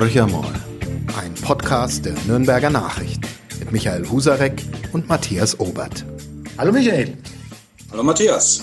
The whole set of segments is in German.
Horcher mal, ein Podcast der Nürnberger Nachrichten mit Michael Husarek und Matthias Obert. Hallo Michael. Hallo Matthias.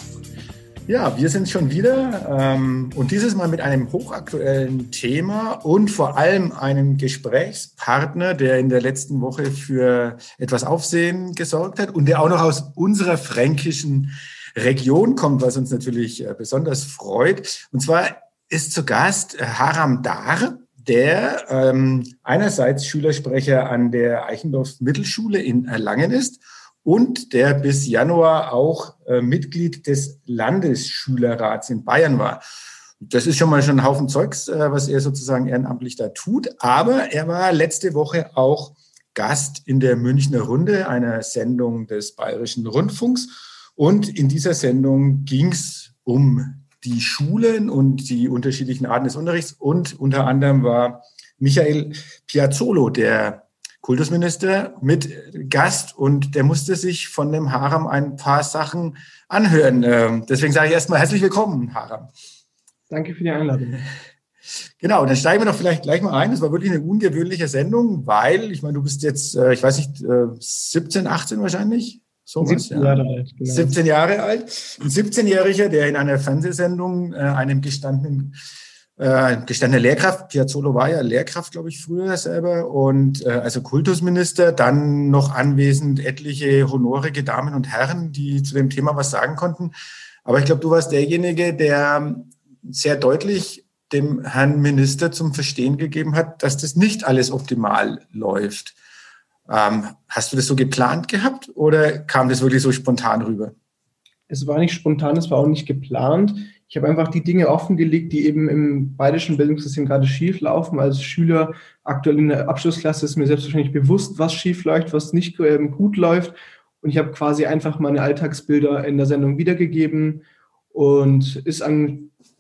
Ja, wir sind schon wieder ähm, und dieses Mal mit einem hochaktuellen Thema und vor allem einem Gesprächspartner, der in der letzten Woche für etwas Aufsehen gesorgt hat und der auch noch aus unserer fränkischen Region kommt, was uns natürlich äh, besonders freut. Und zwar ist zu Gast äh, Haram Dar, der ähm, einerseits Schülersprecher an der Eichendorf Mittelschule in Erlangen ist und der bis Januar auch äh, Mitglied des Landesschülerrats in Bayern war. Das ist schon mal schon ein Haufen Zeugs, äh, was er sozusagen ehrenamtlich da tut. Aber er war letzte Woche auch Gast in der Münchner Runde, einer Sendung des Bayerischen Rundfunks. Und in dieser Sendung ging es um die Schulen und die unterschiedlichen Arten des Unterrichts. Und unter anderem war Michael Piazzolo, der Kultusminister, mit Gast und der musste sich von dem Haram ein paar Sachen anhören. Ähm, deswegen sage ich erstmal herzlich willkommen, Haram. Danke für die Einladung. Genau, dann steigen wir doch vielleicht gleich mal ein. Das war wirklich eine ungewöhnliche Sendung, weil, ich meine, du bist jetzt, äh, ich weiß nicht, 17, 18 wahrscheinlich? So 17 Jahre alt. Genau. 17 Jahre alt. Ein 17-Jähriger, der in einer Fernsehsendung äh, einem gestandenen äh, gestandene Lehrkraft, Piazzolo war ja Lehrkraft, glaube ich, früher selber, und äh, also Kultusminister, dann noch anwesend etliche honorige Damen und Herren, die zu dem Thema was sagen konnten. Aber ich glaube, du warst derjenige, der sehr deutlich dem Herrn Minister zum Verstehen gegeben hat, dass das nicht alles optimal läuft. Ähm, hast du das so geplant gehabt oder kam das wirklich so spontan rüber? Es war nicht spontan, es war auch nicht geplant. Ich habe einfach die Dinge offengelegt, die eben im bayerischen Bildungssystem gerade schief laufen. Als Schüler aktuell in der Abschlussklasse ist mir selbstverständlich bewusst, was schief läuft, was nicht ähm, gut läuft. Und ich habe quasi einfach meine Alltagsbilder in der Sendung wiedergegeben und ist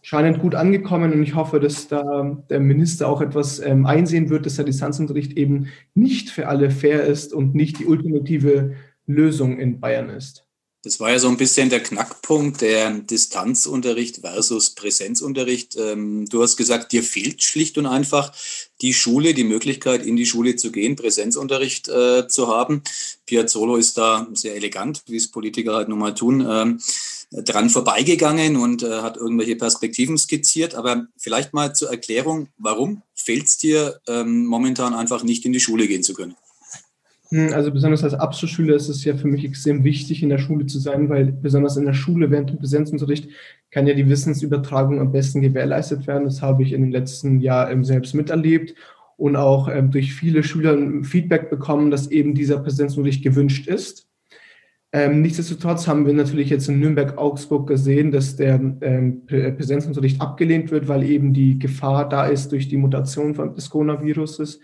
anscheinend gut angekommen. Und ich hoffe, dass da der Minister auch etwas ähm, einsehen wird, dass der Distanzunterricht eben nicht für alle fair ist und nicht die ultimative Lösung in Bayern ist. Das war ja so ein bisschen der Knackpunkt, der Distanzunterricht versus Präsenzunterricht. Ähm, du hast gesagt, dir fehlt schlicht und einfach die Schule, die Möglichkeit, in die Schule zu gehen, Präsenzunterricht äh, zu haben. Piazzolo ist da sehr elegant, wie es Politiker halt nun mal tun, ähm, dran vorbeigegangen und äh, hat irgendwelche Perspektiven skizziert. Aber vielleicht mal zur Erklärung, warum fehlt es dir ähm, momentan einfach nicht in die Schule gehen zu können? Hm, also besonders als Abschlussschüler ist es ja für mich extrem wichtig, in der Schule zu sein, weil besonders in der Schule während dem Präsenzunterricht kann ja die Wissensübertragung am besten gewährleistet werden. Das habe ich in den letzten Jahren selbst miterlebt und auch ähm, durch viele Schüler Feedback bekommen, dass eben dieser Präsenzunterricht gewünscht ist. Ähm, nichtsdestotrotz haben wir natürlich jetzt in Nürnberg-Augsburg gesehen, dass der ähm, Präsenzunterricht abgelehnt wird, weil eben die Gefahr da ist durch die Mutation des Coronaviruses.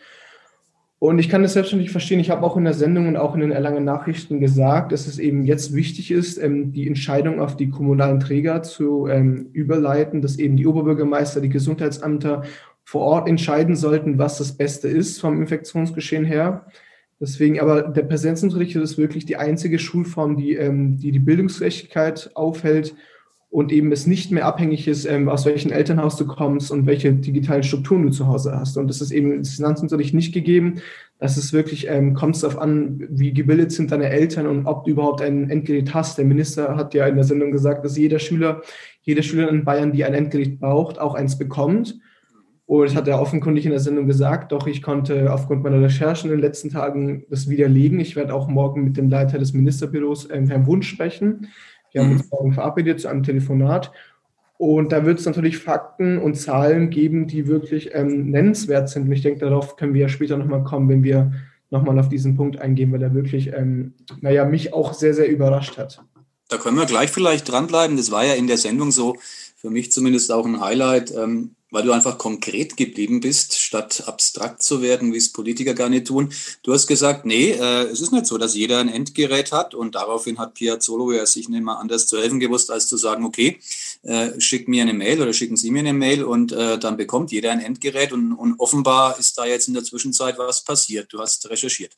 Und ich kann das selbstverständlich verstehen. Ich habe auch in der Sendung und auch in den Erlangen Nachrichten gesagt, dass es eben jetzt wichtig ist, ähm, die Entscheidung auf die kommunalen Träger zu ähm, überleiten, dass eben die Oberbürgermeister, die Gesundheitsämter vor Ort entscheiden sollten, was das Beste ist vom Infektionsgeschehen her. Deswegen, aber der Präsenzunterricht ist wirklich die einzige Schulform, die ähm, die, die Bildungsgerechtigkeit aufhält und eben es nicht mehr abhängig ist, ähm, aus welchem Elternhaus du kommst und welche digitalen Strukturen du zu Hause hast. Und das ist eben im Finanzunterricht nicht gegeben. Das ist wirklich, ähm, kommt es darauf an, wie gebildet sind deine Eltern und ob du überhaupt ein Endgerät hast. Der Minister hat ja in der Sendung gesagt, dass jeder Schüler, jede Schülerin in Bayern, die ein Endgerät braucht, auch eins bekommt. Und das hat er offenkundig in der Sendung gesagt. Doch ich konnte aufgrund meiner Recherchen in den letzten Tagen das widerlegen. Ich werde auch morgen mit dem Leiter des Ministerbüros, ähm, Herrn Wunsch, sprechen wir haben uns mhm. morgen verabredet zu einem Telefonat. Und da wird es natürlich Fakten und Zahlen geben, die wirklich ähm, nennenswert sind. Und ich denke, darauf können wir ja später nochmal kommen, wenn wir nochmal auf diesen Punkt eingehen, weil er wirklich, ähm, naja, mich auch sehr, sehr überrascht hat. Da können wir gleich vielleicht dranbleiben. Das war ja in der Sendung so, für mich zumindest auch ein Highlight. Ähm, weil du einfach konkret geblieben bist, statt abstrakt zu werden, wie es Politiker gar nicht tun. Du hast gesagt, nee, äh, es ist nicht so, dass jeder ein Endgerät hat und daraufhin hat Piazzolo ja sich nicht mal anders zu helfen gewusst, als zu sagen, okay, äh, schick mir eine Mail oder schicken Sie mir eine Mail und äh, dann bekommt jeder ein Endgerät und, und offenbar ist da jetzt in der Zwischenzeit was passiert. Du hast recherchiert.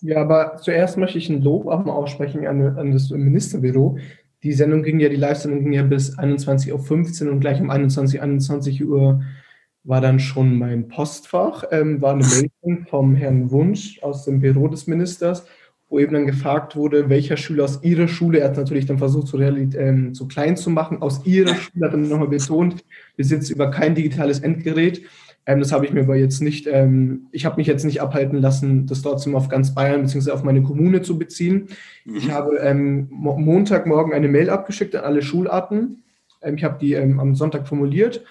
Ja, aber zuerst möchte ich ein Lob auch mal aussprechen an, an das Ministerbüro die Sendung ging ja, die Live-Sendung ging ja bis 21.15 Uhr und gleich um 21, 21 Uhr war dann schon mein Postfach, ähm, war eine Mail vom Herrn Wunsch aus dem Büro des Ministers, wo eben dann gefragt wurde, welcher Schüler aus ihrer Schule, er hat natürlich dann versucht, so, ähm, so klein zu machen, aus ihrer Schule hat er nochmal betont, besitzt über kein digitales Endgerät. Ähm, das habe ich mir aber jetzt nicht, ähm, ich habe mich jetzt nicht abhalten lassen, das trotzdem auf ganz Bayern bzw. auf meine Kommune zu beziehen. Mhm. Ich habe ähm, Montagmorgen eine Mail abgeschickt an alle Schularten. Ähm, ich habe die ähm, am Sonntag formuliert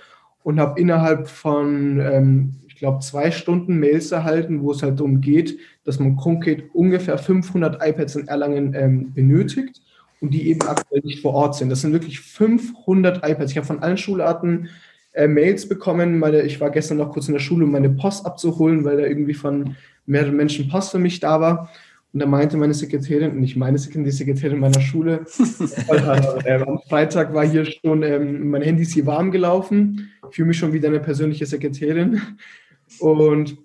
und habe innerhalb von, ähm, ich glaube, zwei Stunden Mails erhalten, wo es halt darum geht, dass man konkret ungefähr 500 iPads in Erlangen benötigt und die eben aktuell nicht vor Ort sind. Das sind wirklich 500 iPads. Ich habe von allen Schularten äh, Mails bekommen. Meine, ich war gestern noch kurz in der Schule, um meine Post abzuholen, weil da irgendwie von mehreren Menschen Post für mich da war. Und da meinte meine Sekretärin, nicht meine Sekretärin, die Sekretärin meiner Schule, äh, am Freitag war hier schon, ähm, mein Handy ist hier warm gelaufen. Ich fühle mich schon wie deine persönliche Sekretärin. Und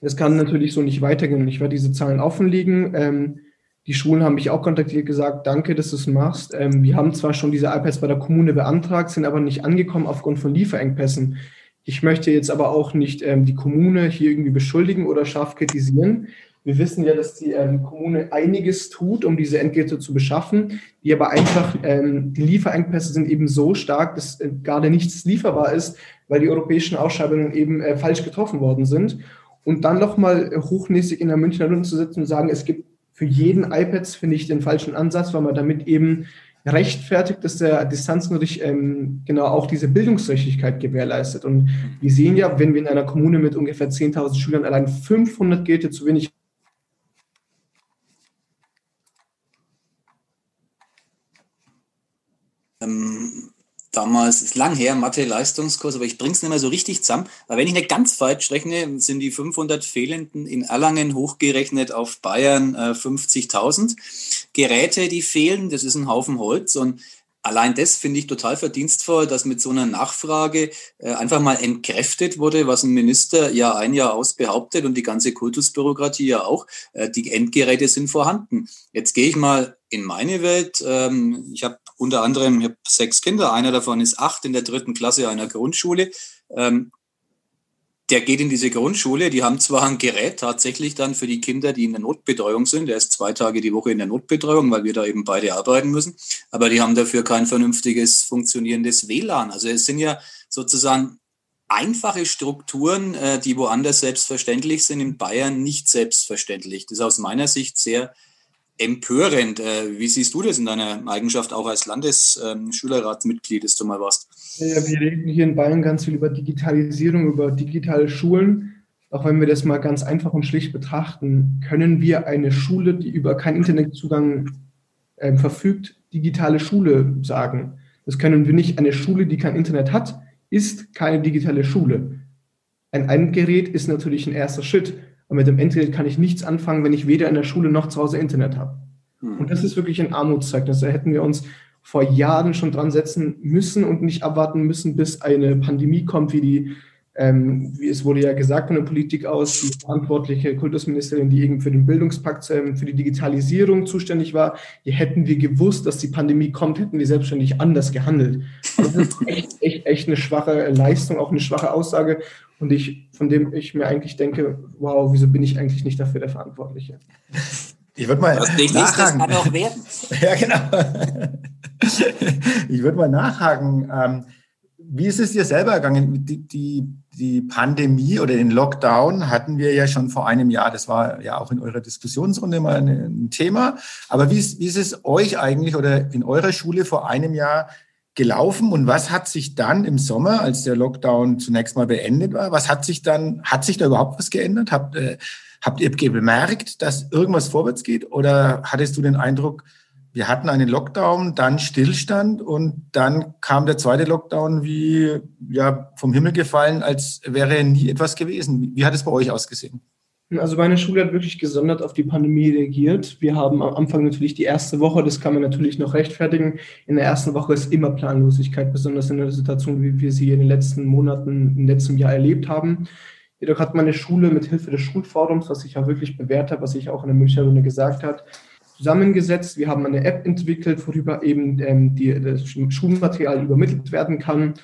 das kann natürlich so nicht weitergehen. Ich werde diese Zahlen offenlegen. Ähm, die Schulen haben mich auch kontaktiert, gesagt, danke, dass du es machst. Ähm, wir haben zwar schon diese iPads bei der Kommune beantragt, sind aber nicht angekommen aufgrund von Lieferengpässen. Ich möchte jetzt aber auch nicht ähm, die Kommune hier irgendwie beschuldigen oder scharf kritisieren. Wir wissen ja, dass die ähm, Kommune einiges tut, um diese Entgelte zu beschaffen, die aber einfach, ähm, die Lieferengpässe sind eben so stark, dass äh, gerade nichts lieferbar ist, weil die europäischen Ausschreibungen eben äh, falsch getroffen worden sind. Und dann nochmal hochnäsig in der Münchner Runde zu sitzen und sagen, es gibt für jeden iPad, finde ich, den falschen Ansatz, weil man damit eben rechtfertigt, dass der Distanzunterricht ähm, genau auch diese Bildungsrichtigkeit gewährleistet. Und wir sehen ja, wenn wir in einer Kommune mit ungefähr 10.000 Schülern allein 500 Geräte zu wenig Ähm, damals, ist lang her, Mathe-Leistungskurs, aber ich bringe es nicht mehr so richtig zusammen. Aber wenn ich nicht ganz falsch rechne, sind die 500 Fehlenden in Erlangen hochgerechnet auf Bayern äh, 50.000 Geräte, die fehlen. Das ist ein Haufen Holz und Allein das finde ich total verdienstvoll, dass mit so einer Nachfrage äh, einfach mal entkräftet wurde, was ein Minister ja ein Jahr aus behauptet und die ganze Kultusbürokratie ja auch. Äh, die Endgeräte sind vorhanden. Jetzt gehe ich mal in meine Welt. Ähm, ich habe unter anderem ich hab sechs Kinder, einer davon ist acht in der dritten Klasse einer Grundschule. Ähm, der geht in diese Grundschule. Die haben zwar ein Gerät tatsächlich dann für die Kinder, die in der Notbetreuung sind. Der ist zwei Tage die Woche in der Notbetreuung, weil wir da eben beide arbeiten müssen. Aber die haben dafür kein vernünftiges funktionierendes WLAN. Also es sind ja sozusagen einfache Strukturen, äh, die woanders selbstverständlich sind, in Bayern nicht selbstverständlich. Das ist aus meiner Sicht sehr empörend. Äh, wie siehst du das in deiner Eigenschaft auch als Landesschülerratsmitglied, dass du mal warst? Ja, wir reden hier in Bayern ganz viel über Digitalisierung, über digitale Schulen. Auch wenn wir das mal ganz einfach und schlicht betrachten, können wir eine Schule, die über keinen Internetzugang äh, verfügt, digitale Schule sagen. Das können wir nicht. Eine Schule, die kein Internet hat, ist keine digitale Schule. Ein Endgerät ist natürlich ein erster Schritt. Und mit dem Endgerät kann ich nichts anfangen, wenn ich weder in der Schule noch zu Hause Internet habe. Hm. Und das ist wirklich ein Armutszeugnis. Da hätten wir uns vor Jahren schon dran setzen müssen und nicht abwarten müssen, bis eine Pandemie kommt, wie die, ähm, wie es wurde ja gesagt von der Politik aus, die verantwortliche Kultusministerin, die eben für den Bildungspakt, ähm, für die Digitalisierung zuständig war. Hier hätten wir gewusst, dass die Pandemie kommt, hätten wir selbstständig anders gehandelt. Das ist echt, echt, echt eine schwache Leistung, auch eine schwache Aussage und ich, von dem ich mir eigentlich denke, wow, wieso bin ich eigentlich nicht dafür der Verantwortliche? Ich würde mal nicht nachhaken. das kann auch werden. ja, genau. ich würde mal nachhaken. Wie ist es dir selber gegangen? Die, die, die Pandemie oder den Lockdown hatten wir ja schon vor einem Jahr. Das war ja auch in eurer Diskussionsrunde mal ein Thema. Aber wie ist, wie ist es euch eigentlich oder in eurer Schule vor einem Jahr gelaufen und was hat sich dann im Sommer, als der Lockdown zunächst mal beendet war, was hat sich dann, hat sich da überhaupt was geändert? Habt, äh, habt ihr bemerkt, dass irgendwas vorwärts geht oder hattest du den Eindruck, wir hatten einen Lockdown, dann Stillstand und dann kam der zweite Lockdown wie ja, vom Himmel gefallen, als wäre nie etwas gewesen. Wie, hat es bei euch ausgesehen? Also meine Schule hat wirklich gesondert auf die Pandemie reagiert. Wir haben am Anfang natürlich die erste Woche, das kann man natürlich noch rechtfertigen. In der ersten Woche ist immer Planlosigkeit, besonders in der Situation, wie wir sie in den letzten Monaten, im letzten Jahr erlebt haben. Jedoch hat meine Schule mit Hilfe des Schulforums, was ich auch wirklich bewährt habe, was ich auch in der Münchner Runde gesagt habe, zusammengesetzt. Wir haben eine App entwickelt, worüber eben ähm, die, das Schulmaterial übermittelt werden kann.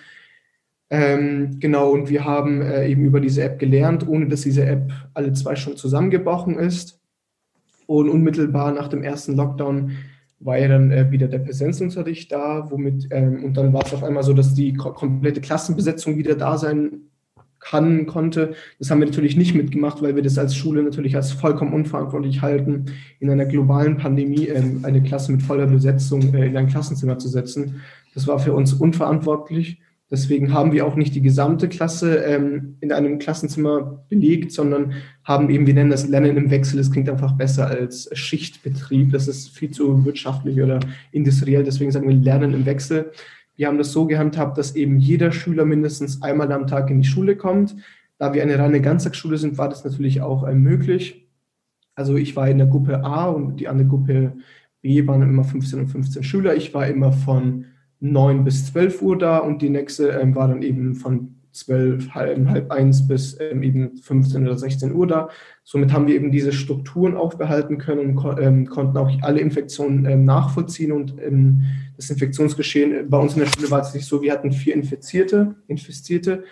Ähm, genau, und wir haben äh, eben über diese App gelernt, ohne dass diese App alle zwei Stunden zusammengebrochen ist. Und unmittelbar nach dem ersten Lockdown war ja dann äh, wieder der Präsenzunterricht da, womit, ähm, und dann war es auf einmal so, dass die ko komplette Klassenbesetzung wieder da sein kann, konnte. Das haben wir natürlich nicht mitgemacht, weil wir das als Schule natürlich als vollkommen unverantwortlich halten, in einer globalen Pandemie ähm, eine Klasse mit voller Besetzung äh, in ein Klassenzimmer zu setzen. Das war für uns unverantwortlich. Deswegen haben wir auch nicht die gesamte Klasse ähm, in einem Klassenzimmer belegt, sondern haben eben, wir nennen das Lernen im Wechsel. Das klingt einfach besser als Schichtbetrieb. Das ist viel zu wirtschaftlich oder industriell. Deswegen sagen wir Lernen im Wechsel. Wir haben das so gehandhabt, dass eben jeder Schüler mindestens einmal am Tag in die Schule kommt. Da wir eine reine Ganztagsschule sind, war das natürlich auch äh, möglich. Also ich war in der Gruppe A und die andere Gruppe B waren immer 15 und 15 Schüler. Ich war immer von 9 bis 12 Uhr da und die nächste ähm, war dann eben von 12, halb, halb eins bis ähm, eben 15 oder 16 Uhr da. Somit haben wir eben diese Strukturen aufbehalten können und ähm, konnten auch alle Infektionen ähm, nachvollziehen und ähm, das Infektionsgeschehen bei uns in der Schule war es nicht so, wir hatten vier Infizierte, Infizierte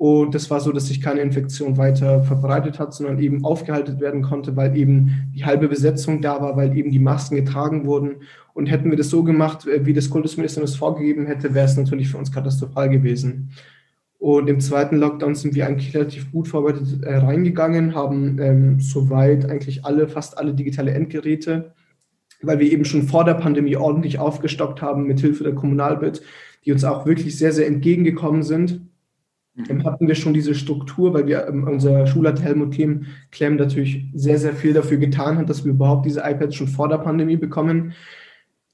und das war so, dass sich keine Infektion weiter verbreitet hat, sondern eben aufgehalten werden konnte, weil eben die halbe Besetzung da war, weil eben die Masken getragen wurden. Und hätten wir das so gemacht, äh, wie das Kultusministerium es vorgegeben hätte, wäre es natürlich für uns katastrophal gewesen. Und im zweiten Lockdown sind wir eigentlich relativ gut vorbereitet äh, reingegangen, haben ähm, soweit eigentlich alle, fast alle digitale Endgeräte, weil wir eben schon vor der Pandemie ordentlich aufgestockt haben mit Hilfe der Kommunalbit, die uns auch wirklich sehr, sehr entgegengekommen sind dann hatten wir schon diese Struktur, weil wir, ähm, unser Schulleiter Helmut Klemm, Klemm natürlich sehr, sehr viel dafür getan hat, dass wir überhaupt diese iPads schon vor der Pandemie bekommen.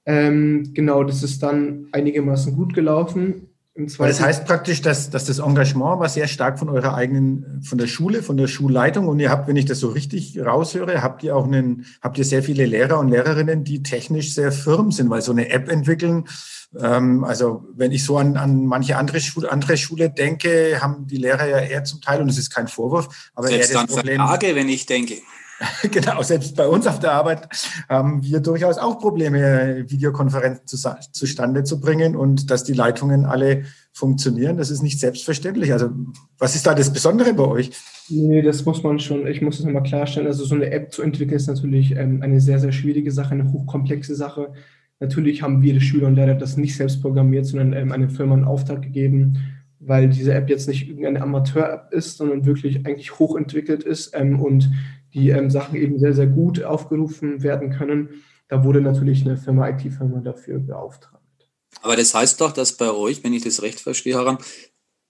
Ähm, genau, das ist dann einigermaßen gut gelaufen. Das heißt praktisch, dass, dass das Engagement war sehr stark von eurer eigenen, von der Schule, von der Schulleitung. Und ihr habt, wenn ich das so richtig raushöre, habt ihr auch einen, habt ihr sehr viele Lehrer und Lehrerinnen, die technisch sehr firm sind, weil so eine App entwickeln, ähm, also wenn ich so an, an manche andere Schule, andere Schule denke, haben die Lehrer ja eher zum Teil, und es ist kein Vorwurf, aber Selbst eher das Problem. Frage, wenn ich denke. genau, selbst bei uns auf der Arbeit haben wir durchaus auch Probleme, Videokonferenzen zu, zustande zu bringen und dass die Leitungen alle funktionieren. Das ist nicht selbstverständlich. Also was ist da das Besondere bei euch? Nee, das muss man schon, ich muss es nochmal klarstellen. Also so eine App zu entwickeln ist natürlich ähm, eine sehr, sehr schwierige Sache, eine hochkomplexe Sache. Natürlich haben wir, die Schüler und Lehrer, das nicht selbst programmiert, sondern ähm, eine Firma einen Auftrag gegeben, weil diese App jetzt nicht irgendeine Amateur-App ist, sondern wirklich eigentlich hochentwickelt ist ähm, und die ähm, Sachen eben sehr, sehr gut aufgerufen werden können. Da wurde natürlich eine Firma, IT-Firma dafür beauftragt. Aber das heißt doch, dass bei euch, wenn ich das recht verstehe, Haram,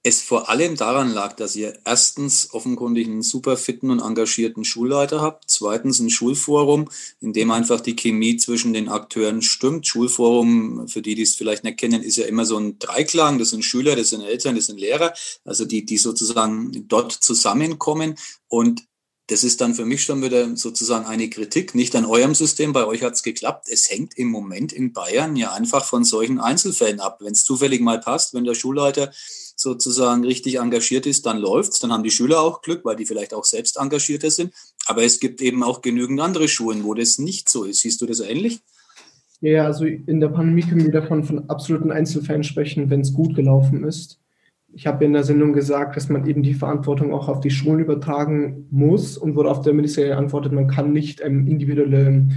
es vor allem daran lag, dass ihr erstens offenkundig einen super fitten und engagierten Schulleiter habt, zweitens ein Schulforum, in dem einfach die Chemie zwischen den Akteuren stimmt. Schulforum, für die, die es vielleicht nicht kennen, ist ja immer so ein Dreiklang. Das sind Schüler, das sind Eltern, das sind Lehrer, also die, die sozusagen dort zusammenkommen. Und das ist dann für mich schon wieder sozusagen eine Kritik, nicht an eurem System, bei euch hat es geklappt. Es hängt im Moment in Bayern ja einfach von solchen Einzelfällen ab. Wenn es zufällig mal passt, wenn der Schulleiter sozusagen richtig engagiert ist, dann läuft's. Dann haben die Schüler auch Glück, weil die vielleicht auch selbst engagierter sind. Aber es gibt eben auch genügend andere Schulen, wo das nicht so ist. Siehst du das ähnlich? Ja, also in der Pandemie können wir davon von absoluten Einzelfällen sprechen, wenn es gut gelaufen ist. Ich habe in der Sendung gesagt, dass man eben die Verantwortung auch auf die Schulen übertragen muss und wurde auf der Ministerin antwortet, man kann nicht ähm, individuelle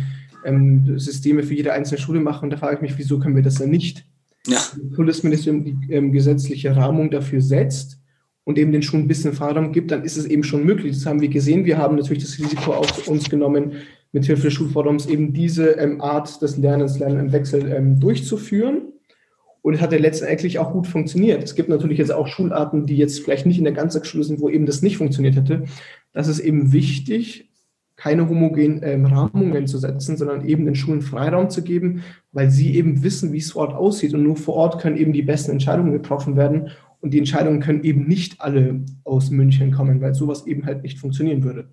ähm, Systeme für jede einzelne Schule machen. Und da frage ich mich, wieso können wir das denn nicht? ja. Kultusministerium die ähm, gesetzliche Rahmung dafür setzt und eben den Schulen ein bisschen Freiraum gibt, dann ist es eben schon möglich. Das haben wir gesehen. Wir haben natürlich das Risiko auf uns genommen, mit Hilfe des Schulforums eben diese ähm, Art des Lernens, Lernen im Wechsel ähm, durchzuführen. Und es hat ja letztendlich auch gut funktioniert. Es gibt natürlich jetzt auch Schularten, die jetzt vielleicht nicht in der Ganztagsschule sind, wo eben das nicht funktioniert hätte. Das ist eben wichtig, keine homogenen ähm, Rahmungen zu setzen, sondern eben den Schulen Freiraum zu geben, weil sie eben wissen, wie es vor Ort aussieht. Und nur vor Ort können eben die besten Entscheidungen getroffen werden. Und die Entscheidungen können eben nicht alle aus München kommen, weil sowas eben halt nicht funktionieren würde.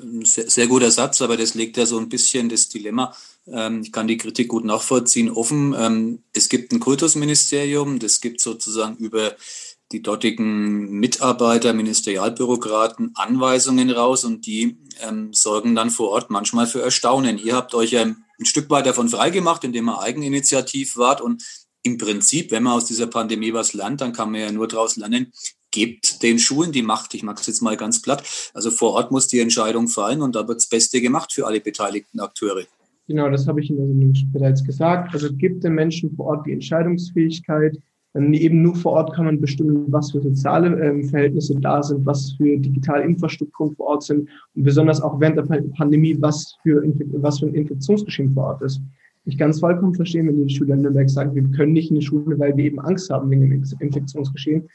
Sehr, sehr guter Satz, aber das legt ja so ein bisschen das Dilemma. Ähm, ich kann die Kritik gut nachvollziehen, offen. Ähm, es gibt ein Kultusministerium, das gibt sozusagen über die dortigen Mitarbeiter, Ministerialbürokraten Anweisungen raus und die ähm, sorgen dann vor Ort manchmal für Erstaunen. Ihr habt euch ja ein Stück weit davon freigemacht, indem ihr eigeninitiativ wart und im Prinzip, wenn man aus dieser Pandemie was lernt, dann kann man ja nur daraus lernen, gebt den Schulen die Macht. Ich mache es jetzt mal ganz platt. Also vor Ort muss die Entscheidung fallen und da wird das Beste gemacht für alle beteiligten Akteure. Genau, das habe ich der Sendung bereits gesagt. Also gibt den Menschen vor Ort die Entscheidungsfähigkeit. Dann eben nur vor Ort kann man bestimmen, was für soziale ähm, Verhältnisse da sind, was für digitale Infrastrukturen vor Ort sind und besonders auch während der Pandemie, was für, was für ein Infektionsgeschehen vor Ort ist. Ich kann es vollkommen verstehen, wenn die Schüler in Nürnberg sagen, wir können nicht in die Schule, weil wir eben Angst haben wegen dem Infektionsgeschehen.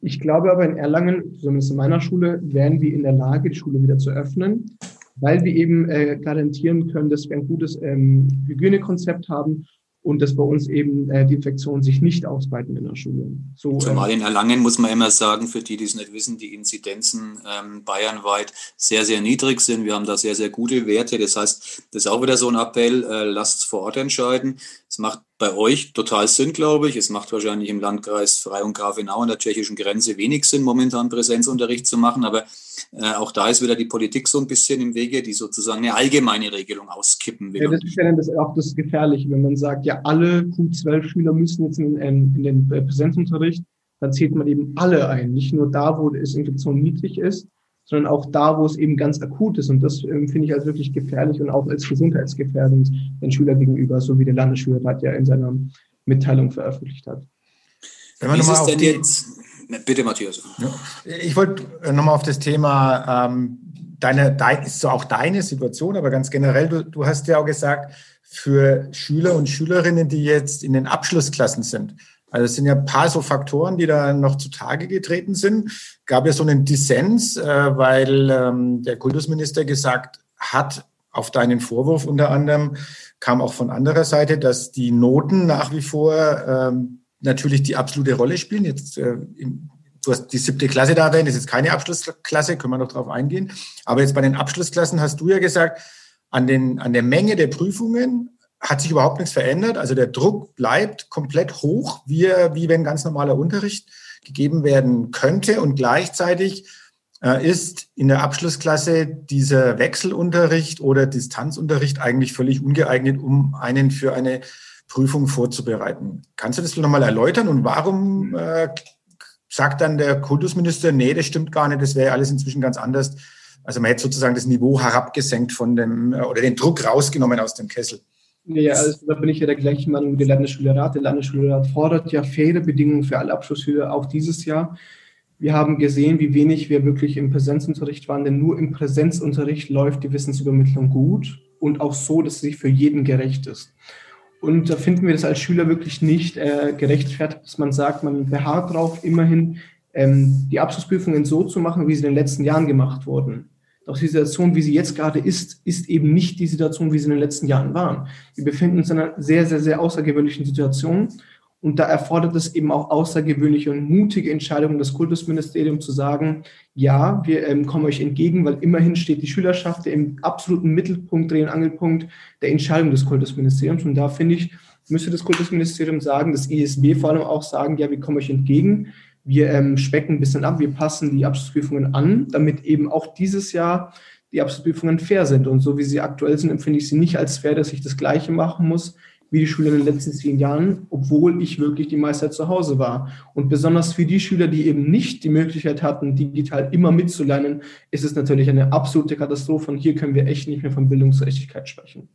Ich glaube aber in Erlangen, zumindest in meiner Schule, wären wir in der Lage, die Schule wieder zu öffnen, weil wir eben äh, garantieren können, dass wir ein gutes ähm, Hygienekonzept haben und dass bei uns eben äh, die Infektionen sich nicht ausbreiten in der Schule. So, ähm, Zumal in Erlangen muss man immer sagen, für die, die es nicht wissen, die Inzidenzen ähm, bayernweit sehr, sehr niedrig sind. Wir haben da sehr, sehr gute Werte. Das heißt, das ist auch wieder so ein Appell, äh, lasst vor Ort entscheiden. Es macht bei euch total Sinn, glaube ich. Es macht wahrscheinlich im Landkreis Frei und Grafenau an der tschechischen Grenze wenig Sinn, momentan Präsenzunterricht zu machen. Aber äh, auch da ist wieder die Politik so ein bisschen im Wege, die sozusagen eine allgemeine Regelung auskippen will. Ja, das ist ja dann das, auch das Gefährliche, wenn man sagt, ja, alle Q12-Schüler müssen jetzt in, in, den Präsenzunterricht, dann zählt man eben alle ein. Nicht nur da, wo die Infektion niedrig ist, sondern auch da, wo es eben ganz akut ist. Und das ähm, finde ich als wirklich gefährlich und auch als gesundheitsgefährdend den Schüler gegenüber, so wie der Landesschülerrat ja in seiner Mitteilung veröffentlicht hat. Wenn man wie ist es denn jetzt? Bitte, Matthias. Ja. Ich wollte äh, nochmal auf das Thema, ähm, deine, dein, ist so auch deine Situation, aber ganz generell, du, du hast ja auch gesagt, für Schüler und Schülerinnen, die jetzt in den Abschlussklassen sind, also es sind ja ein paar so Faktoren, die da noch zutage getreten sind. Gab ja so einen Dissens, äh, weil ähm, der Kultusminister gesagt hat, auf deinen Vorwurf unter anderem, kam auch von anderer Seite, dass die Noten nach wie vor ähm, natürlich die absolute Rolle spielen. Jetzt, äh, du hast die siebte Klasse da erwähnt, das ist jetzt keine Abschlussklasse, können wir noch drauf eingehen. Aber jetzt bei den Abschlussklassen hast du ja gesagt, an, den, an der Menge der Prüfungen hat sich überhaupt nichts verändert. Also der Druck bleibt komplett hoch, wie, wie wenn ganz normaler Unterricht gegeben werden könnte. Und gleichzeitig äh, ist in der Abschlussklasse dieser Wechselunterricht oder Distanzunterricht eigentlich völlig ungeeignet, um einen für eine Prüfung vorzubereiten. Kannst du das nochmal erläutern? Und warum äh, sagt dann der Kultusminister, nee, das stimmt gar nicht, das wäre alles inzwischen ganz anders. Also man hätte sozusagen das Niveau herabgesenkt von dem, äh, oder den Druck rausgenommen aus dem Kessel. Ja, also da bin ich ja der gleichen Meinung wie der Landesschülerrat. Der Landesschülerrat fordert ja faire Bedingungen für alle Abschlussschüler auch dieses Jahr. Wir haben gesehen, wie wenig wir wirklich im Präsenzunterricht waren, denn nur im Präsenzunterricht läuft die Wissensübermittlung gut und auch so, dass sie für jeden gerecht ist. Und da finden wir das als Schüler wirklich nicht äh, gerechtfertigt, dass man sagt, man beharrt darauf, immerhin ähm, die Abschlussprüfungen so zu machen, wie sie in den letzten Jahren gemacht wurden. Doch die Situation, wie sie jetzt gerade ist, ist eben nicht die Situation, wie sie in den letzten Jahren waren. Wir befinden uns in einer sehr, sehr, sehr außergewöhnlichen Situation. Und da erfordert es eben auch außergewöhnliche und mutige Entscheidungen des Kultusministeriums zu sagen, ja, wir ähm, kommen euch entgegen, weil immerhin steht die Schülerschaft im absoluten Mittelpunkt, Dreh- und Angelpunkt der Entscheidung des Kultusministeriums. Und da finde ich, müsste das Kultusministerium sagen, das ISB vor allem auch sagen, ja, wir kommen euch entgegen wir ähm, specken ein bisschen ab, wir passen die Abschlussprüfungen an, damit eben auch dieses Jahr die Abschlussprüfungen fair sind. Und so wie sie aktuell sind, empfinde ich sie nicht als fair, dass ich das Gleiche machen muss wie die Schüler in den letzten zehn Jahren, obwohl ich wirklich die meiste zu Hause war. Und besonders für die Schüler, die eben nicht die Möglichkeit hatten, digital immer mitzulernen, ist es natürlich eine absolute Katastrophe. Und hier können wir echt nicht mehr von Bildungsgerechtigkeit sprechen.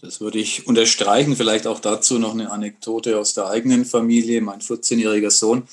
Das würde ich unterstreichen. Vielleicht auch dazu noch eine Anekdote aus der eigenen Familie. Mein 14-jähriger Sohn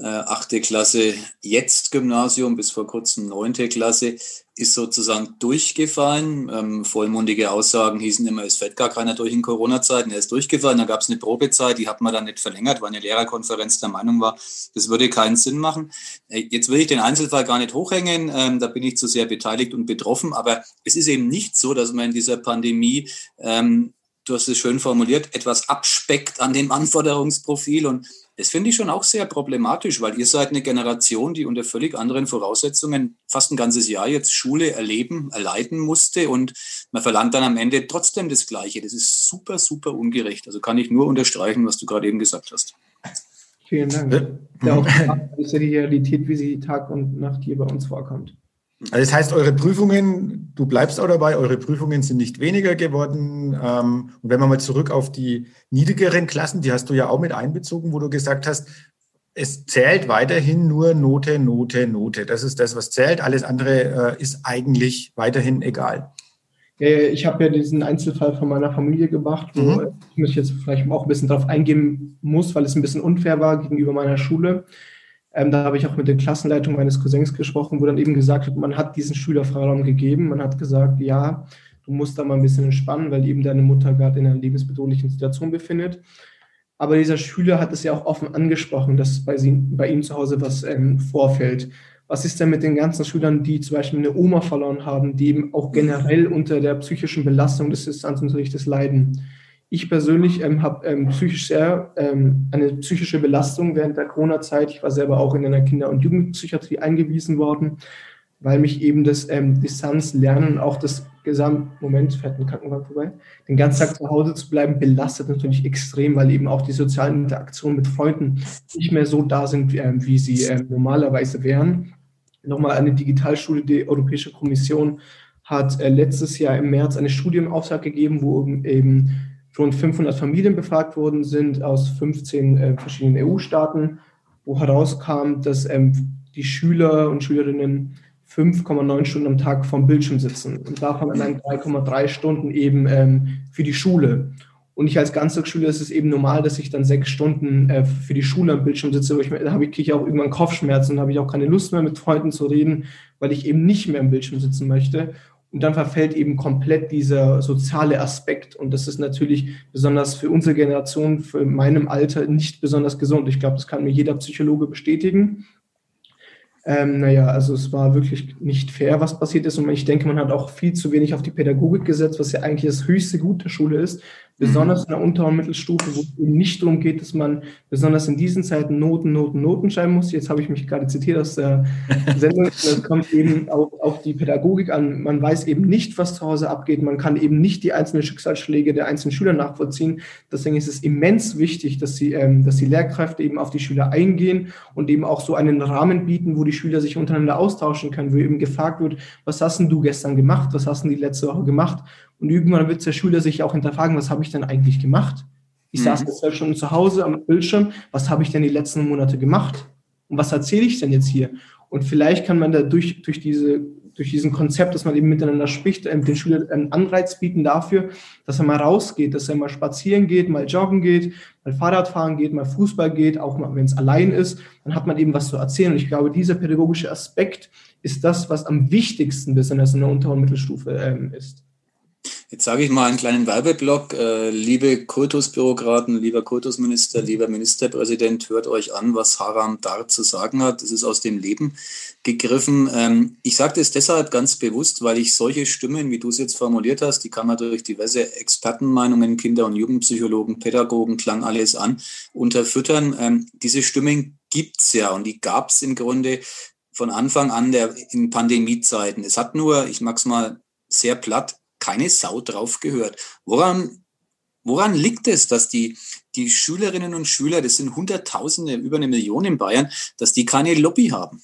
achte Klasse jetzt Gymnasium, bis vor kurzem neunte Klasse, ist sozusagen durchgefallen. Ähm, vollmundige Aussagen hießen immer, es fällt gar keiner durch in Corona-Zeiten. Er ist durchgefallen. Da gab es eine Probezeit, die hat man dann nicht verlängert, weil eine Lehrerkonferenz der Meinung war, das würde keinen Sinn machen. Äh, jetzt will ich den Einzelfall gar nicht hochhängen. Ähm, da bin ich zu sehr beteiligt und betroffen. Aber es ist eben nicht so, dass man in dieser Pandemie ähm, du hast es schön formuliert, etwas abspeckt an dem Anforderungsprofil und das finde ich schon auch sehr problematisch, weil ihr seid eine Generation, die unter völlig anderen Voraussetzungen fast ein ganzes Jahr jetzt Schule erleben, erleiden musste und man verlangt dann am Ende trotzdem das Gleiche. Das ist super, super ungerecht. Also kann ich nur unterstreichen, was du gerade eben gesagt hast. Vielen Dank. Ja, auch, das ist ja die Realität, wie sie Tag und Nacht hier bei uns vorkommt. Also das heißt, eure Prüfungen, du bleibst auch dabei, eure Prüfungen sind nicht weniger geworden. Ähm, und wenn wir mal zurück auf die niedrigeren Klassen, die hast du ja auch mit einbezogen, wo du gesagt hast, es zählt weiterhin nur Note, Note, Note. Das ist das, was zählt. Alles andere äh, ist eigentlich weiterhin egal. Ich habe ja diesen Einzelfall von meiner Familie gemacht, wo mhm. ich mich jetzt vielleicht auch ein bisschen darauf eingehen muss, weil es ein bisschen unfair war gegenüber meiner Schule. Ähm, da habe ich auch mit der Klassenleitung meines Cousins gesprochen, wo dann eben gesagt wird, man hat diesen Schüler Freiraum gegeben. Man hat gesagt, ja, du musst da mal ein bisschen entspannen, weil eben deine Mutter gerade in einer lebensbedrohlichen Situation befindet. Aber dieser Schüler hat es ja auch offen angesprochen, dass bei, sie, bei ihm zu Hause was ähm, vorfällt. Was ist denn mit den ganzen Schülern, die zum Beispiel eine Oma verloren haben, die eben auch generell unter der psychischen Belastung des Distanzunterrichtes leiden? Ich persönlich ähm, habe ähm, psychisch sehr ähm, eine psychische Belastung während der Corona-Zeit. Ich war selber auch in einer Kinder- und Jugendpsychiatrie eingewiesen worden, weil mich eben das ähm, Distanzlernen auch das Gesamtmoment, fährt ein Krankenwagen vorbei, den ganzen Tag zu Hause zu bleiben, belastet natürlich extrem, weil eben auch die sozialen Interaktionen mit Freunden nicht mehr so da sind, ähm, wie sie ähm, normalerweise wären. Nochmal eine Digitalstudie, die Europäische Kommission hat äh, letztes Jahr im März eine Studie im Auftrag gegeben, wo eben rund 500 Familien befragt worden sind aus 15 äh, verschiedenen EU-Staaten, wo herauskam, dass ähm, die Schüler und Schülerinnen 5,9 Stunden am Tag vom Bildschirm sitzen und davon allein 3,3 Stunden eben ähm, für die Schule. Und ich als Ganztagsschüler ist es eben normal, dass ich dann sechs Stunden äh, für die Schule am Bildschirm sitze, wo ich, da habe ich, kriege ich auch irgendwann Kopfschmerzen, da habe ich auch keine Lust mehr mit Freunden zu reden, weil ich eben nicht mehr am Bildschirm sitzen möchte. Und dann verfällt eben komplett dieser soziale Aspekt. Und das ist natürlich besonders für unsere Generation, für meinem Alter nicht besonders gesund. Ich glaube, das kann mir jeder Psychologe bestätigen. Ähm, naja, also es war wirklich nicht fair, was passiert ist. Und ich denke, man hat auch viel zu wenig auf die Pädagogik gesetzt, was ja eigentlich das höchste Gut der Schule ist. Besonders in der Unter- und Mittelstufe, wo es eben nicht darum geht, dass man besonders in diesen Zeiten Noten, Noten, Noten schreiben muss. Jetzt habe ich mich gerade zitiert aus der Sendung. Das kommt eben auch auf die Pädagogik an. Man weiß eben nicht, was zu Hause abgeht. Man kann eben nicht die einzelnen Schicksalsschläge der einzelnen Schüler nachvollziehen. Deswegen ist es immens wichtig, dass, sie, ähm, dass die Lehrkräfte eben auf die Schüler eingehen und eben auch so einen Rahmen bieten, wo die Schüler sich untereinander austauschen können, wo eben gefragt wird, was hast denn du gestern gemacht? Was hast du die letzte Woche gemacht? Und irgendwann wird der Schüler sich auch hinterfragen, was habe ich denn eigentlich gemacht? Ich mhm. saß jetzt zwölf Stunden zu Hause am Bildschirm, was habe ich denn die letzten Monate gemacht? Und was erzähle ich denn jetzt hier? Und vielleicht kann man da durch, durch, diese, durch diesen Konzept, dass man eben miteinander spricht, ähm, den Schülern einen Anreiz bieten dafür, dass er mal rausgeht, dass er mal spazieren geht, mal joggen geht, mal Fahrrad fahren geht, mal Fußball geht, auch mal, wenn es allein ist, dann hat man eben was zu erzählen. Und ich glaube, dieser pädagogische Aspekt ist das, was am wichtigsten besonders in der Unter- und Mittelstufe ähm, ist. Jetzt sage ich mal einen kleinen Werbeblock. Äh, liebe Kultusbürokraten, lieber Kultusminister, lieber Ministerpräsident, hört euch an, was Haram Dar zu sagen hat. Das ist aus dem Leben gegriffen. Ähm, ich sage das deshalb ganz bewusst, weil ich solche Stimmen, wie du es jetzt formuliert hast, die kann man durch diverse Expertenmeinungen, Kinder- und Jugendpsychologen, Pädagogen, klang alles an, unterfüttern. Ähm, diese Stimmen gibt's ja und die gab's im Grunde von Anfang an der, in Pandemiezeiten. Es hat nur, ich mag's mal sehr platt, keine Sau drauf gehört. Woran, woran liegt es, dass die, die Schülerinnen und Schüler, das sind Hunderttausende, über eine Million in Bayern, dass die keine Lobby haben?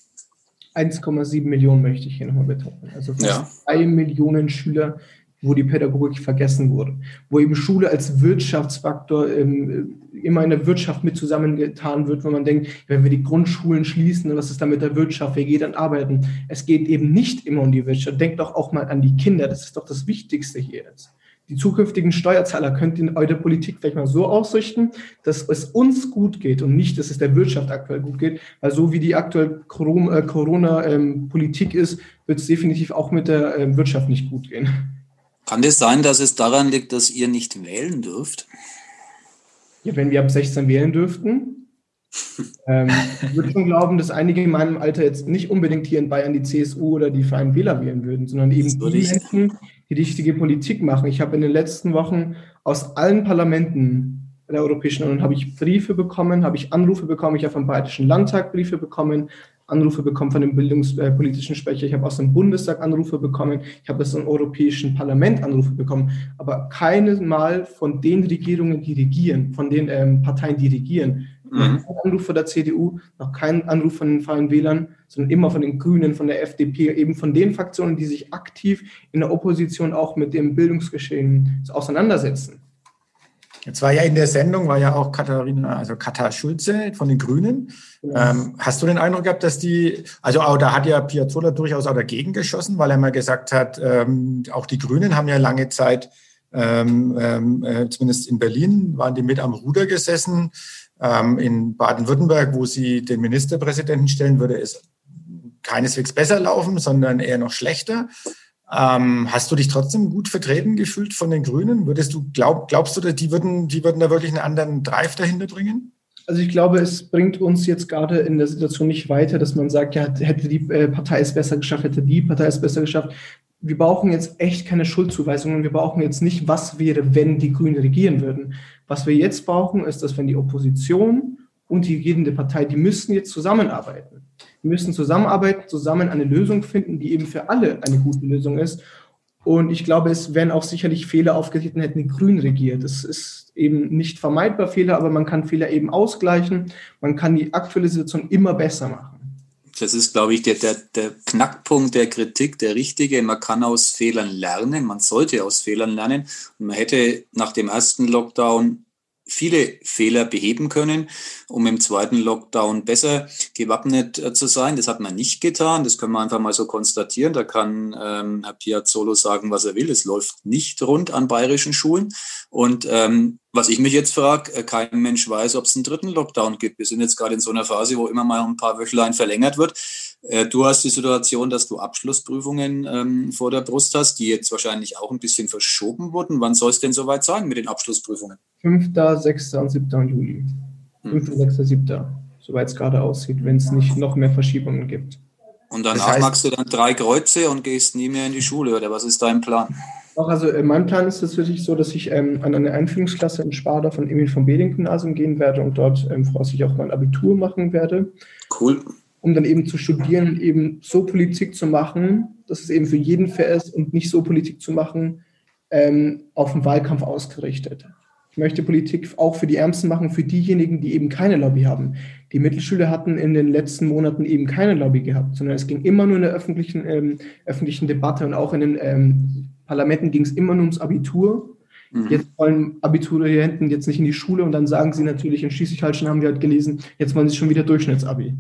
1,7 Millionen möchte ich hier nochmal betonen. Also fast ja. drei Millionen Schüler, wo die Pädagogik vergessen wurde, wo eben Schule als Wirtschaftsfaktor ähm, immer in der Wirtschaft mit zusammengetan wird, wenn man denkt, wenn wir die Grundschulen schließen, was ist da mit der Wirtschaft, wer geht dann arbeiten? Es geht eben nicht immer um die Wirtschaft. Denkt doch auch mal an die Kinder, das ist doch das Wichtigste hier jetzt. Die zukünftigen Steuerzahler könnt ihr eure Politik vielleicht mal so ausrichten, dass es uns gut geht und nicht, dass es der Wirtschaft aktuell gut geht. Weil so wie die aktuelle Corona-Politik ähm, ist, wird es definitiv auch mit der ähm, Wirtschaft nicht gut gehen. Kann es sein, dass es daran liegt, dass ihr nicht wählen dürft? Ja, wenn wir ab 16 wählen dürften. ähm, ich würde schon glauben, dass einige in meinem Alter jetzt nicht unbedingt hier in Bayern die CSU oder die Freien Wähler wählen würden, sondern eben die Menschen, die richtige Politik machen. Ich habe in den letzten Wochen aus allen Parlamenten der Europäischen Union habe ich Briefe bekommen, habe ich Anrufe bekommen, ich habe vom Bayerischen Landtag Briefe bekommen, Anrufe bekommen von dem bildungspolitischen Sprecher, ich habe aus dem Bundestag Anrufe bekommen, ich habe aus dem Europäischen Parlament Anrufe bekommen, aber keines Mal von den Regierungen, die regieren, von den ähm, Parteien, die regieren. Mhm. Kein Anruf von der CDU, noch kein Anruf von den Freien Wählern, sondern immer von den Grünen, von der FDP, eben von den Fraktionen, die sich aktiv in der Opposition auch mit dem Bildungsgeschehen auseinandersetzen. Jetzt war ja in der Sendung, war ja auch Katharina, also Katha Schulze von den Grünen. Ja. Ähm, hast du den Eindruck gehabt, dass die, also auch, da hat ja Piazzolla durchaus auch dagegen geschossen, weil er mal gesagt hat, ähm, auch die Grünen haben ja lange Zeit, ähm, ähm äh, zumindest in Berlin, waren die mit am Ruder gesessen. Ähm, in Baden-Württemberg, wo sie den Ministerpräsidenten stellen, würde es keineswegs besser laufen, sondern eher noch schlechter. Ähm, hast du dich trotzdem gut vertreten gefühlt von den Grünen? Würdest du glaub, glaubst du, die würden, die würden da wirklich einen anderen Drive dahinter bringen? Also ich glaube, es bringt uns jetzt gerade in der Situation nicht weiter, dass man sagt, ja, hätte die äh, Partei es besser geschafft, hätte die Partei es besser geschafft. Wir brauchen jetzt echt keine Schuldzuweisungen. Wir brauchen jetzt nicht, was wäre, wenn die Grünen regieren würden. Was wir jetzt brauchen, ist, dass wenn die Opposition und die regierende Partei, die müssen jetzt zusammenarbeiten. Wir müssen zusammenarbeiten, zusammen eine Lösung finden, die eben für alle eine gute Lösung ist. Und ich glaube, es wären auch sicherlich Fehler aufgetreten, hätten die Grünen regiert. Das ist eben nicht vermeidbar Fehler, aber man kann Fehler eben ausgleichen. Man kann die aktuelle Situation immer besser machen. Das ist, glaube ich, der, der, der Knackpunkt der Kritik, der richtige. Man kann aus Fehlern lernen, man sollte aus Fehlern lernen. Und man hätte nach dem ersten Lockdown viele Fehler beheben können, um im zweiten Lockdown besser gewappnet äh, zu sein. Das hat man nicht getan. Das können wir einfach mal so konstatieren. Da kann ähm, Herr Piazzolo sagen, was er will. Es läuft nicht rund an bayerischen Schulen. Und ähm, was ich mich jetzt frage, äh, kein Mensch weiß, ob es einen dritten Lockdown gibt. Wir sind jetzt gerade in so einer Phase, wo immer mal ein paar Wöchlein verlängert wird. Äh, du hast die Situation, dass du Abschlussprüfungen ähm, vor der Brust hast, die jetzt wahrscheinlich auch ein bisschen verschoben wurden. Wann soll es denn soweit sein mit den Abschlussprüfungen? 5., 6. und 7. Juli. 5., 6., 7., soweit es gerade aussieht, wenn es nicht noch mehr Verschiebungen gibt. Und danach das heißt, machst du dann drei Kreuze und gehst nie mehr in die Schule, oder was ist dein Plan? Also äh, mein Plan ist tatsächlich so, dass ich ähm, an eine Einführungsklasse in Sparda von Emil vom Beding Gymnasium gehen werde und dort ähm, voraussichtlich auch mein Abitur machen werde. Cool. Um dann eben zu studieren und eben so Politik zu machen, dass es eben für jeden fair ist und nicht so Politik zu machen, ähm, auf den Wahlkampf ausgerichtet. Ich möchte Politik auch für die Ärmsten machen, für diejenigen, die eben keine Lobby haben. Die Mittelschüler hatten in den letzten Monaten eben keine Lobby gehabt, sondern es ging immer nur in der öffentlichen, ähm, öffentlichen Debatte und auch in den ähm, Parlamenten ging es immer nur ums Abitur. Mhm. Jetzt wollen Abiturienten jetzt nicht in die Schule und dann sagen sie natürlich, in Schleswig-Holstein haben wir halt gelesen, jetzt wollen sie schon wieder Durchschnittsabi.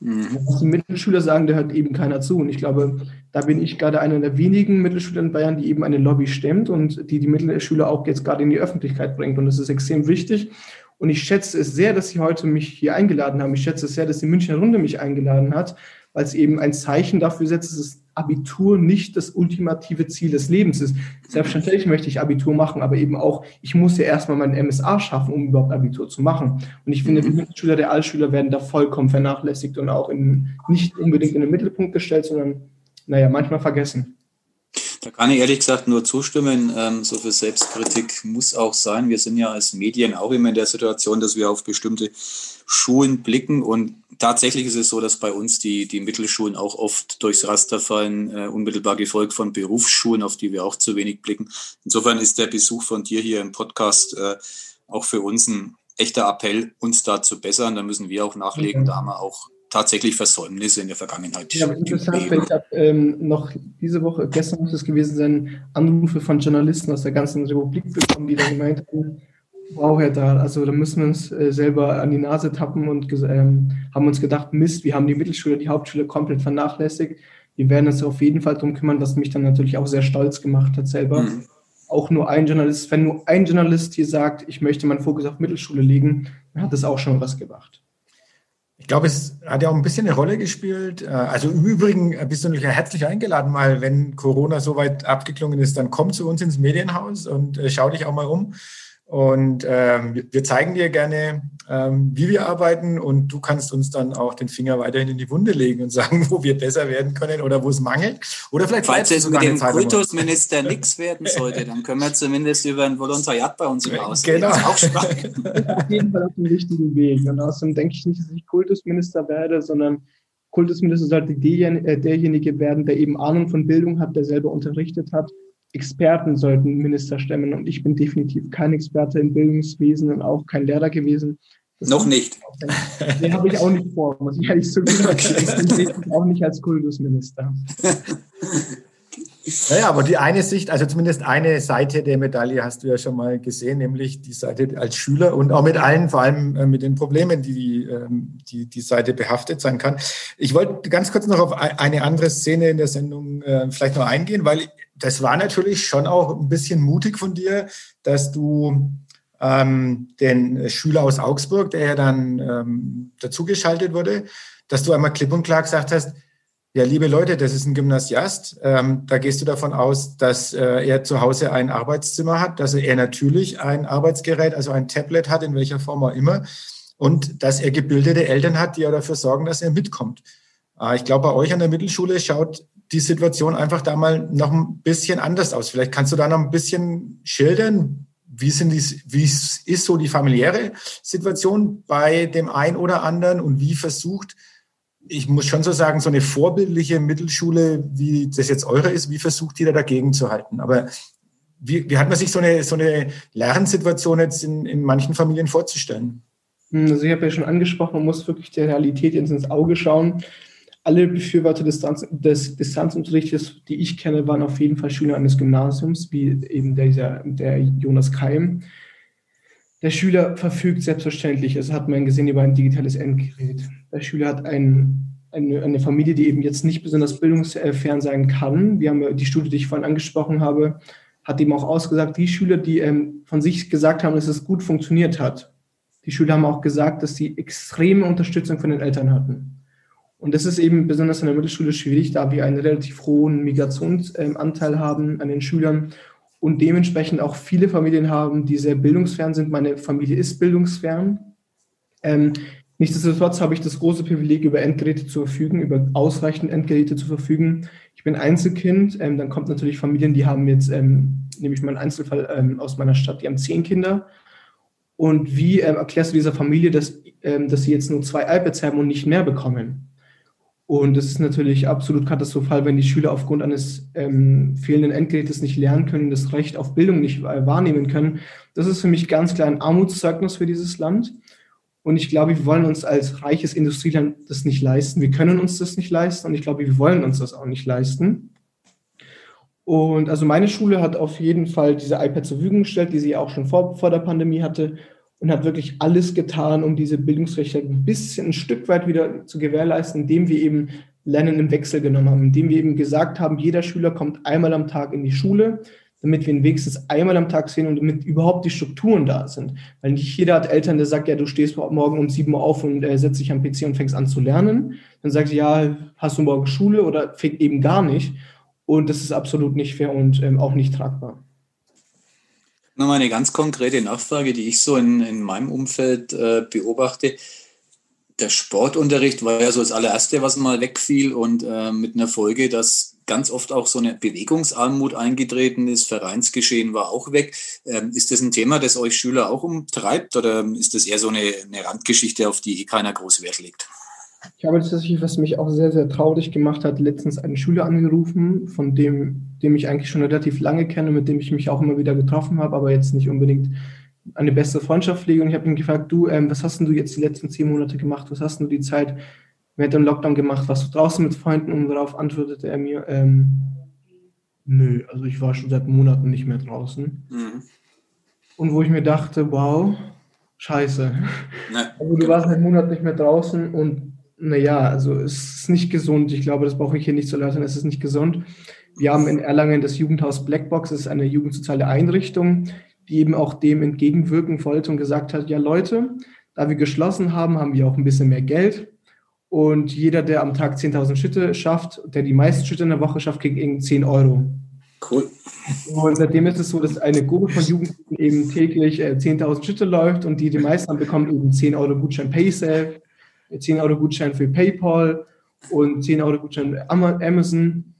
Mhm. Was die Mittelschüler sagen, da hört eben keiner zu. Und ich glaube, da bin ich gerade einer der wenigen Mittelschüler in Bayern, die eben eine Lobby stemmt und die die Mittelschüler auch jetzt gerade in die Öffentlichkeit bringt. Und das ist extrem wichtig. Und ich schätze es sehr, dass Sie heute mich hier eingeladen haben. Ich schätze es sehr, dass die Münchner Runde mich eingeladen hat, weil es eben ein Zeichen dafür setzt, dass das Abitur nicht das ultimative Ziel des Lebens ist. Selbstverständlich möchte ich Abitur machen, aber eben auch, ich muss ja erstmal mein MSA schaffen, um überhaupt Abitur zu machen. Und ich finde, die Schüler der Altschüler werden da vollkommen vernachlässigt und auch in, nicht unbedingt in den Mittelpunkt gestellt, sondern, naja, manchmal vergessen. Da kann ich ehrlich gesagt nur zustimmen. Ähm, so viel Selbstkritik muss auch sein. Wir sind ja als Medien auch immer in der Situation, dass wir auf bestimmte Schulen blicken und tatsächlich ist es so, dass bei uns die, die Mittelschulen auch oft durchs Raster fallen, äh, unmittelbar gefolgt von Berufsschulen, auf die wir auch zu wenig blicken. Insofern ist der Besuch von dir hier im Podcast äh, auch für uns ein echter Appell, uns da zu bessern. Da müssen wir auch nachlegen. Da haben wir auch tatsächlich Versäumnisse in der Vergangenheit. Ja, aber interessant, weil ich habe ähm, noch diese Woche, gestern muss es gewesen sein, Anrufe von Journalisten aus der ganzen Republik bekommen, die da gemeint haben, wow, Herr Dahl, also da müssen wir uns äh, selber an die Nase tappen und ähm, haben uns gedacht, Mist, wir haben die Mittelschule, die Hauptschule komplett vernachlässigt. Wir werden uns auf jeden Fall darum kümmern, was mich dann natürlich auch sehr stolz gemacht hat selber. Mhm. Auch nur ein Journalist, wenn nur ein Journalist hier sagt, ich möchte meinen Fokus auf Mittelschule legen, dann hat das auch schon was gemacht. Ich glaube, es hat ja auch ein bisschen eine Rolle gespielt. Äh, also im Übrigen bist du natürlich herzlich eingeladen, mal wenn Corona soweit abgeklungen ist, dann komm zu uns ins Medienhaus und äh, schau dich auch mal um. Und ähm, wir zeigen dir gerne, ähm, wie wir arbeiten und du kannst uns dann auch den Finger weiterhin in die Wunde legen und sagen, wo wir besser werden können oder wo es mangelt. Oder vielleicht Falls es mit dem Kultusminister nichts werden sollte, dann können wir zumindest über ein Volontariat bei uns im Haus genau. Das ist auch spannend. auf jeden Fall auf dem richtigen Weg. Und außerdem denke ich nicht, dass ich Kultusminister werde, sondern Kultusminister sollte äh, derjenige werden, der eben Ahnung von Bildung hat, der selber unterrichtet hat Experten sollten Minister stemmen. Und ich bin definitiv kein Experte im Bildungswesen und auch kein Lehrer gewesen. Das Noch nicht. Den habe ich auch nicht vor, muss ich ehrlich zugeben. Okay. Den sehe ich auch nicht als Kultusminister. Naja, aber die eine Sicht, also zumindest eine Seite der Medaille hast du ja schon mal gesehen, nämlich die Seite als Schüler und auch mit allen, vor allem äh, mit den Problemen, die ähm, die, die Seite behaftet sein kann. Ich wollte ganz kurz noch auf eine andere Szene in der Sendung äh, vielleicht noch eingehen, weil das war natürlich schon auch ein bisschen mutig von dir, dass du ähm, den Schüler aus Augsburg, der ja dann ähm, dazugeschaltet wurde, dass du einmal klipp und klar gesagt hast, ja, liebe Leute, das ist ein Gymnasiast. Ähm, da gehst du davon aus, dass äh, er zu Hause ein Arbeitszimmer hat, dass er natürlich ein Arbeitsgerät, also ein Tablet hat, in welcher Form auch immer, und dass er gebildete Eltern hat, die ja dafür sorgen, dass er mitkommt. Äh, ich glaube, bei euch an der Mittelschule schaut die Situation einfach da mal noch ein bisschen anders aus. Vielleicht kannst du da noch ein bisschen schildern, wie, sind die, wie ist so die familiäre Situation bei dem einen oder anderen und wie versucht ich muss schon so sagen, so eine vorbildliche Mittelschule, wie das jetzt eure ist, wie versucht ihr da dagegen zu halten? Aber wie, wie hat man sich so eine, so eine Lernsituation jetzt in, in manchen Familien vorzustellen? Hm, also ich habe ja schon angesprochen, man muss wirklich der Realität ins Auge schauen. Alle Befürworter des, des Distanzunterrichtes, die ich kenne, waren auf jeden Fall Schüler eines Gymnasiums, wie eben der, der Jonas Keim. Der Schüler verfügt selbstverständlich, es hat man gesehen, über ein digitales Endgerät. Der Schüler hat ein, eine, eine, Familie, die eben jetzt nicht besonders bildungsfern sein kann. Wir haben die Studie, die ich vorhin angesprochen habe, hat eben auch ausgesagt, die Schüler, die ähm, von sich gesagt haben, dass es gut funktioniert hat. Die Schüler haben auch gesagt, dass sie extreme Unterstützung von den Eltern hatten. Und das ist eben besonders in der Mittelschule schwierig, da wir einen relativ hohen Migrationsanteil haben an den Schülern und dementsprechend auch viele Familien haben, die sehr bildungsfern sind. Meine Familie ist bildungsfern. Ähm, nichtsdestotrotz habe ich das große Privileg, über Endgeräte zu verfügen, über ausreichend Endgeräte zu verfügen. Ich bin Einzelkind. Ähm, dann kommt natürlich Familien, die haben jetzt, ähm, nehme ich mal einen Einzelfall ähm, aus meiner Stadt, die haben zehn Kinder. Und wie ähm, erklärst du dieser Familie, dass, ähm, dass sie jetzt nur zwei iPads haben und nicht mehr bekommen? Und es ist natürlich absolut katastrophal, wenn die Schüler aufgrund eines ähm, fehlenden Endgerätes nicht lernen können, das Recht auf Bildung nicht äh, wahrnehmen können. Das ist für mich ganz klar ein Armutszeugnis für dieses Land. Und ich glaube, wir wollen uns als reiches Industrieland das nicht leisten. Wir können uns das nicht leisten und ich glaube, wir wollen uns das auch nicht leisten. Und also meine Schule hat auf jeden Fall diese iPad zur Verfügung gestellt, die sie auch schon vor, vor der Pandemie hatte und hat wirklich alles getan, um diese Bildungsrechte ein bisschen, ein Stück weit wieder zu gewährleisten, indem wir eben Lernen im Wechsel genommen haben, indem wir eben gesagt haben, jeder Schüler kommt einmal am Tag in die Schule, damit wir ihn wenigstens einmal am Tag sehen und damit überhaupt die Strukturen da sind. Weil nicht jeder hat Eltern, der sagt, ja, du stehst morgen um sieben Uhr auf und äh, setzt dich am PC und fängst an zu lernen. Dann sagt sie, ja, hast du morgen Schule oder fängt eben gar nicht. Und das ist absolut nicht fair und ähm, auch nicht tragbar. Nochmal eine ganz konkrete Nachfrage, die ich so in, in meinem Umfeld äh, beobachte. Der Sportunterricht war ja so das allererste, was mal wegfiel und äh, mit einer Folge, dass ganz oft auch so eine Bewegungsarmut eingetreten ist. Vereinsgeschehen war auch weg. Ähm, ist das ein Thema, das euch Schüler auch umtreibt oder ist das eher so eine, eine Randgeschichte, auf die eh keiner groß Wert legt? Ich habe tatsächlich, was mich auch sehr, sehr traurig gemacht hat, letztens einen Schüler angerufen, von dem, dem ich eigentlich schon relativ lange kenne, mit dem ich mich auch immer wieder getroffen habe, aber jetzt nicht unbedingt eine bessere Freundschaft pflege. Und ich habe ihn gefragt, du, ähm, was hast denn du jetzt die letzten zehn Monate gemacht? Was hast denn du die Zeit während dem Lockdown gemacht? Warst du draußen mit Freunden? Und darauf antwortete er mir, ähm, nö, also ich war schon seit Monaten nicht mehr draußen. Mhm. Und wo ich mir dachte, wow, scheiße. Ne. Also du warst seit Monaten nicht mehr draußen und naja, also es ist nicht gesund. Ich glaube, das brauche ich hier nicht zu erläutern. Es ist nicht gesund. Wir haben in Erlangen das Jugendhaus Blackbox. Das ist eine jugendsoziale Einrichtung, die eben auch dem entgegenwirken wollte und gesagt hat, ja Leute, da wir geschlossen haben, haben wir auch ein bisschen mehr Geld. Und jeder, der am Tag 10.000 Schritte schafft, der die meisten Schritte in der Woche schafft, kriegt irgendwie 10 Euro. Cool. Und seitdem ist es so, dass eine Gruppe von Jugendlichen eben täglich äh, 10.000 Schritte läuft und die die meisten haben, bekommen eben 10 Euro Gutschein PaySafe 10 Euro Gutschein für PayPal und 10 Euro Gutschein für Amazon.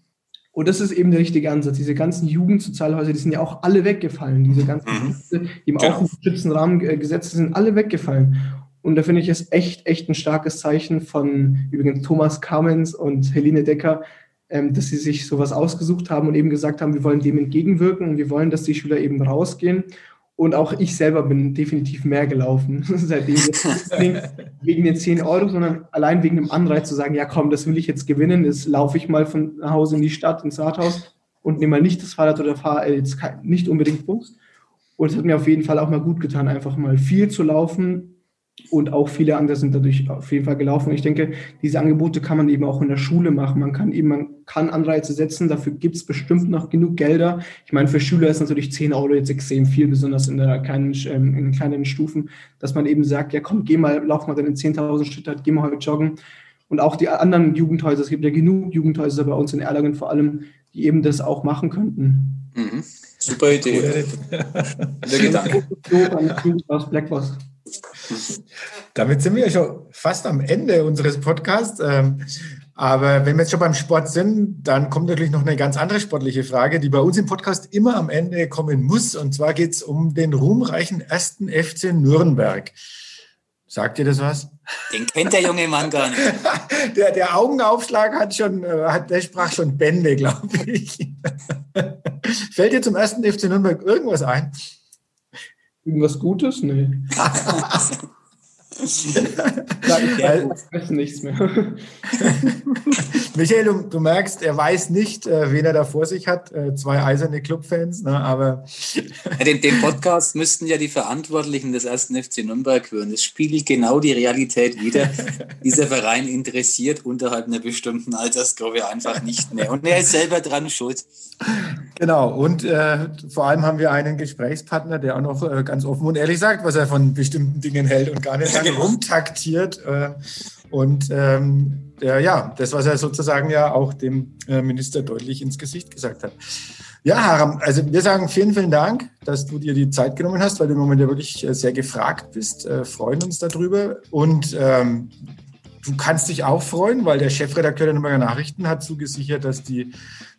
Und das ist eben der richtige Ansatz. Diese ganzen Jugendsozialhäuser, die sind ja auch alle weggefallen. Diese ganzen, mhm. die im genau. Schützenrahmen gesetzt sind alle weggefallen. Und da finde ich es echt, echt ein starkes Zeichen von übrigens Thomas Kamens und Helene Decker, ähm, dass sie sich sowas ausgesucht haben und eben gesagt haben, wir wollen dem entgegenwirken und wir wollen, dass die Schüler eben rausgehen Und auch ich selber bin definitiv mehr gelaufen, seitdem wegen, wegen den 10 Euro, sondern allein wegen dem Anreiz zu sagen, ja komm, das will ich jetzt gewinnen, ist laufe ich mal von nach Hause in die Stadt, ins Rathaus und nehme mal nicht das Fahrrad oder fahre jetzt nicht unbedingt Bus. Und es hat mir auf jeden Fall auch mal gut getan, einfach mal viel zu laufen, und auch viele andere sind dadurch auf jeden Fall gelaufen. Ich denke, diese Angebote kann man eben auch in der Schule machen. Man kann eben, man kann Anreize setzen, dafür gibt es bestimmt noch genug Gelder. Ich meine, für Schüler ist natürlich 10 Euro jetzt extrem viel, besonders in, der kleinen, ähm, in kleinen Stufen, dass man eben sagt, ja komm, geh mal, lauf mal deine 10.000 Schritte, geh mal heute joggen. Und auch die anderen Jugendhäuser, es gibt ja genug Jugendhäuser bei uns in Erlangen vor allem, die eben das auch machen könnten. Mhm. Super Idee. Der Gedanke. Aus Blackwurst. Damit sind wir ja schon fast am Ende unseres Podcasts. Ähm, aber wenn wir jetzt schon beim Sport sind, dann kommt natürlich noch eine ganz andere sportliche Frage, die bei uns im Podcast immer am Ende kommen muss. Und zwar geht es um den ruhmreichen ersten FC Nürnberg. Sagt ihr das was? Den kennt der junge Mann gar nicht. der, der Augenaufschlag hat schon, äh, hat, der sprach schon Bände, glaube ich. Fällt dir zum ersten FC Nürnberg irgendwas ein? Irgendwas Gutes? Nee. ich weiß nichts mehr. Michael, du, du, merkst, er weiß nicht, äh, wen er da vor sich hat. Äh, zwei eiserne Clubfans, ne, aber. den, den, Podcast müssten ja die Verantwortlichen des ersten FC Nürnberg hören. Das spiegelt genau die Realität wider. Dieser Verein interessiert unterhalb einer bestimmten Altersgruppe einfach nicht mehr. Und er ist selber dran schuld. Genau, und äh, vor allem haben wir einen Gesprächspartner, der auch noch äh, ganz offen und ehrlich sagt, was er von bestimmten Dingen hält und gar nicht lange genau. rumtaktiert. Äh, und ähm, ja, das, was er sozusagen ja auch dem äh, Minister deutlich ins Gesicht gesagt hat. Ja, Haram, also wir sagen vielen, vielen Dank, dass du dir die Zeit genommen hast, weil du im Moment ja wirklich äh, sehr gefragt bist, äh, freuen uns darüber. Und ähm, du kannst dich auch freuen, weil der Chefredakteur der Nürnberger Nachrichten hat zugesichert, dass die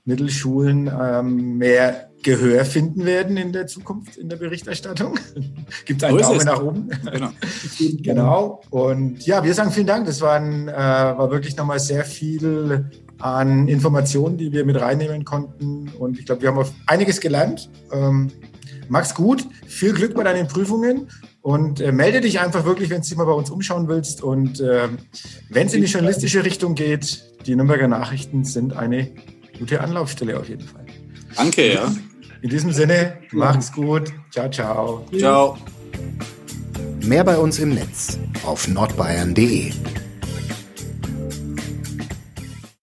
Mittelschulen ähm, mehr Gehör finden werden in der Zukunft in der Berichterstattung. Gibt es einen Daumen nach oben. Genau. genau. Und ja, wir sagen vielen Dank. Das waren, äh, war wirklich nochmal sehr viel an Informationen, die wir mit reinnehmen konnten. Und ich glaube, wir haben auf einiges gelernt. Ähm, mach's gut. Viel Glück bei deinen Prüfungen. Und äh, melde dich einfach wirklich, wenn du dich mal bei uns umschauen willst. Und äh, wenn es in die journalistische Richtung geht, die Nürnberger Nachrichten sind eine gute Anlaufstelle auf jeden Fall. Danke, ja. In diesem Sinne, macht's gut. Ciao, ciao. Ciao. Mehr bei uns im Netz auf nordbayern.de.